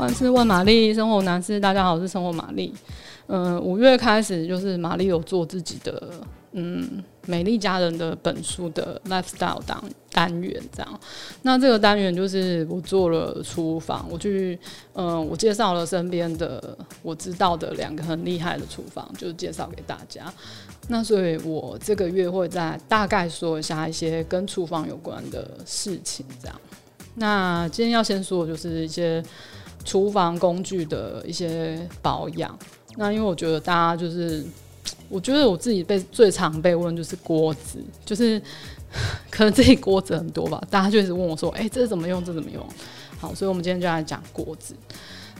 万事问玛丽，生活男士，大家好，我是生活玛丽。嗯、五月开始就是玛丽有做自己的，嗯，美丽家人的本书的 lifestyle 单单元这样。那这个单元就是我做了厨房，我去，嗯、我介绍了身边的我知道的两个很厉害的厨房，就介绍给大家。那所以我这个月会再大概说一下一些跟厨房有关的事情，这样。那今天要先说的就是一些。厨房工具的一些保养，那因为我觉得大家就是，我觉得我自己被最常被问就是锅子，就是 可能自己锅子很多吧，大家就一直问我说，哎、这怎么用？这怎么用？好，所以我们今天就来讲锅子。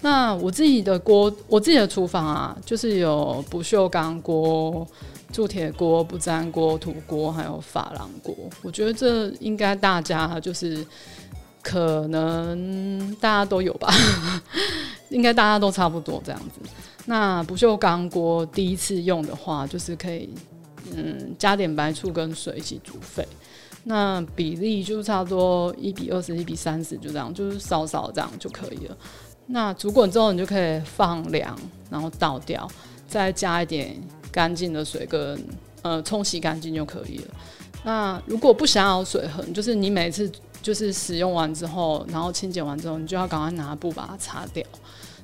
那我自己的锅，我自己的厨房啊，就是有不锈钢锅、铸铁锅、不粘锅、土锅，还有珐琅锅。我觉得这应该大家就是。可能大家都有吧，应该大家都差不多这样子。那不锈钢锅第一次用的话，就是可以嗯加点白醋跟水一起煮沸，那比例就差不多一比二十一比三十，就这样，就是少少这样就可以了。那煮滚之后，你就可以放凉，然后倒掉，再加一点干净的水跟呃冲洗干净就可以了。那如果不想要水痕，就是你每次。就是使用完之后，然后清洁完之后，你就要赶快拿布把它擦掉，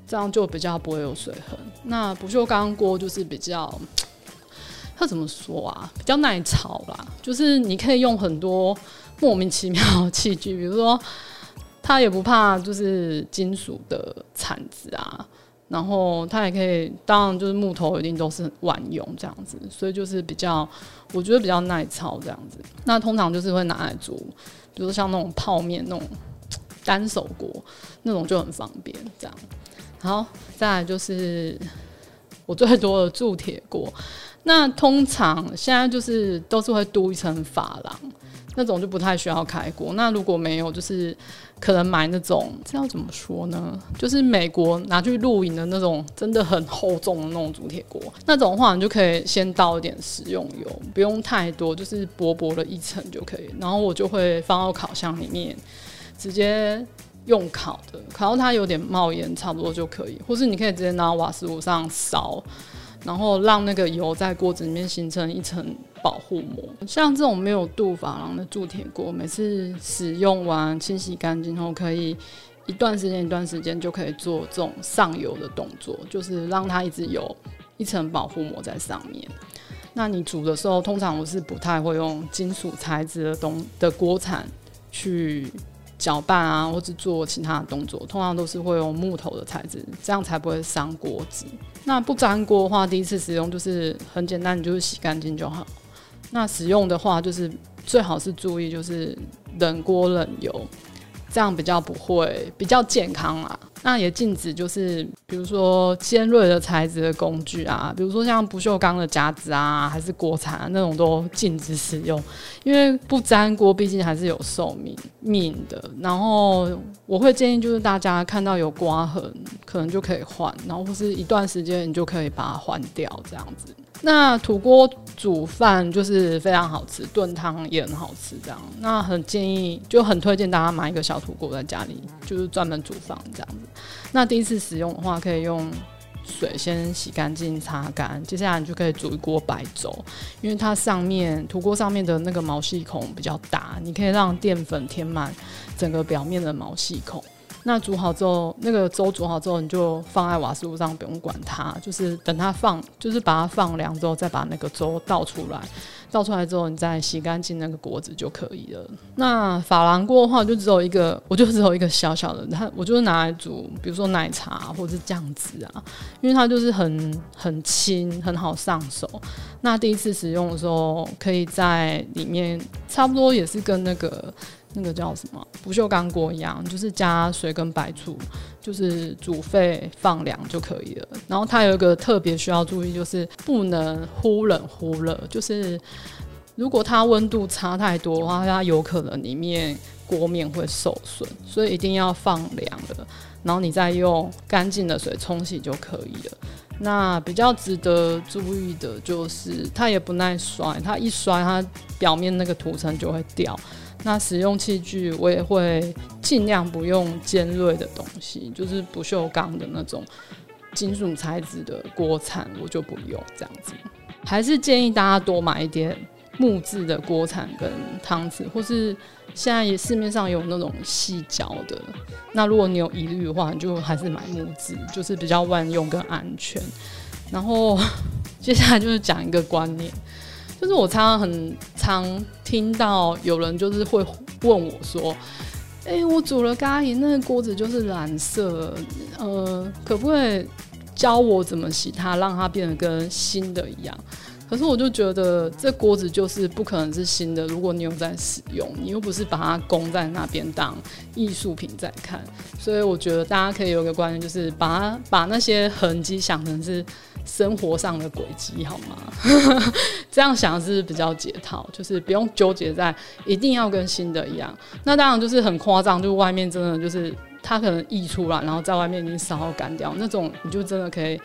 这样就比较不会有水痕。那不锈钢锅就是比较，它怎么说啊？比较耐炒啦。就是你可以用很多莫名其妙器具，比如说它也不怕就是金属的铲子啊，然后它也可以，当然就是木头一定都是很万用这样子，所以就是比较，我觉得比较耐操这样子。那通常就是会拿来煮。比如说像那种泡面那种单手锅，那种就很方便。这样，好，再来就是我最多的铸铁锅。那通常现在就是都是会镀一层珐琅，那种就不太需要开锅。那如果没有，就是可能买那种，这要怎么说呢？就是美国拿去露营的那种，真的很厚重的那种铸铁锅。那种的话，你就可以先倒一点食用油，不用太多，就是薄薄的一层就可以。然后我就会放到烤箱里面，直接用烤的，烤到它有点冒烟，差不多就可以。或是你可以直接拿瓦斯炉上烧。然后让那个油在锅子里面形成一层保护膜。像这种没有镀珐琅的铸铁锅，每次使用完清洗干净后，可以一段时间一段时间就可以做这种上油的动作，就是让它一直有一层保护膜在上面。那你煮的时候，通常我是不太会用金属材质的东的锅铲去。搅拌啊，或者做其他的动作，通常都是会用木头的材质，这样才不会伤锅子。那不粘锅的话，第一次使用就是很简单，你就是洗干净就好。那使用的话，就是最好是注意就是冷锅冷油。这样比较不会比较健康啊。那也禁止就是比如说尖锐的材质的工具啊，比如说像不锈钢的夹子啊，还是锅铲啊，那种都禁止使用，因为不粘锅毕竟还是有寿命命的。然后我会建议就是大家看到有刮痕，可能就可以换，然后或是一段时间你就可以把它换掉这样子。那土锅煮饭就是非常好吃，炖汤也很好吃，这样。那很建议，就很推荐大家买一个小土锅在家里，就是专门煮饭这样子。那第一次使用的话，可以用水先洗干净、擦干，接下来你就可以煮一锅白粥，因为它上面土锅上面的那个毛细孔比较大，你可以让淀粉填满整个表面的毛细孔。那煮好之后，那个粥煮好之后，你就放在瓦斯炉上，不用管它，就是等它放，就是把它放凉之后，再把那个粥倒出来。倒出来之后，你再洗干净那个锅子就可以了。那珐琅锅的话，就只有一个，我就只有一个小小的，它我就是拿来煮，比如说奶茶或者是酱汁啊，因为它就是很很轻，很好上手。那第一次使用的时候，可以在里面，差不多也是跟那个。那个叫什么不锈钢锅一样，就是加水跟白醋，就是煮沸放凉就可以了。然后它有一个特别需要注意，就是不能忽冷忽热，就是如果它温度差太多的话，它有可能里面锅面会受损，所以一定要放凉了，然后你再用干净的水冲洗就可以了。那比较值得注意的就是它也不耐摔，它一摔它表面那个涂层就会掉。那使用器具我也会尽量不用尖锐的东西，就是不锈钢的那种金属材质的锅铲，我就不用这样子。还是建议大家多买一点木质的锅铲跟汤匙，或是现在也市面上有那种细胶的。那如果你有疑虑的话，你就还是买木质，就是比较万用跟安全。然后 接下来就是讲一个观念。就是我常常很常听到有人就是会问我说：“哎、我煮了咖喱，那个锅子就是蓝色，呃，可不可以教我怎么洗它，让它变得跟新的一样？”可是我就觉得这锅子就是不可能是新的，如果你有在使用，你又不是把它供在那边当艺术品在看，所以我觉得大家可以有个观念，就是把它把那些痕迹想成是生活上的轨迹，好吗？这样想是比较解套，就是不用纠结在一定要跟新的一样。那当然就是很夸张，就是外面真的就是。它可能溢出来，然后在外面已经烧干掉，那种你就真的可以，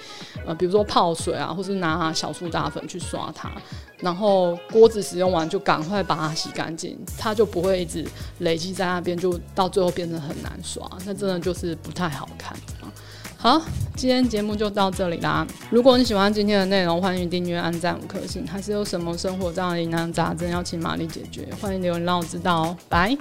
呃，比如说泡水啊，或是拿小苏打粉去刷它，然后锅子使用完就赶快把它洗干净，它就不会一直累积在那边，就到最后变成很难刷，那真的就是不太好看。好，今天节目就到这里啦。如果你喜欢今天的内容，欢迎订阅、按赞五颗星。还是有什么生活上的疑难杂症要请玛丽解决，欢迎留言让我知道哦。拜。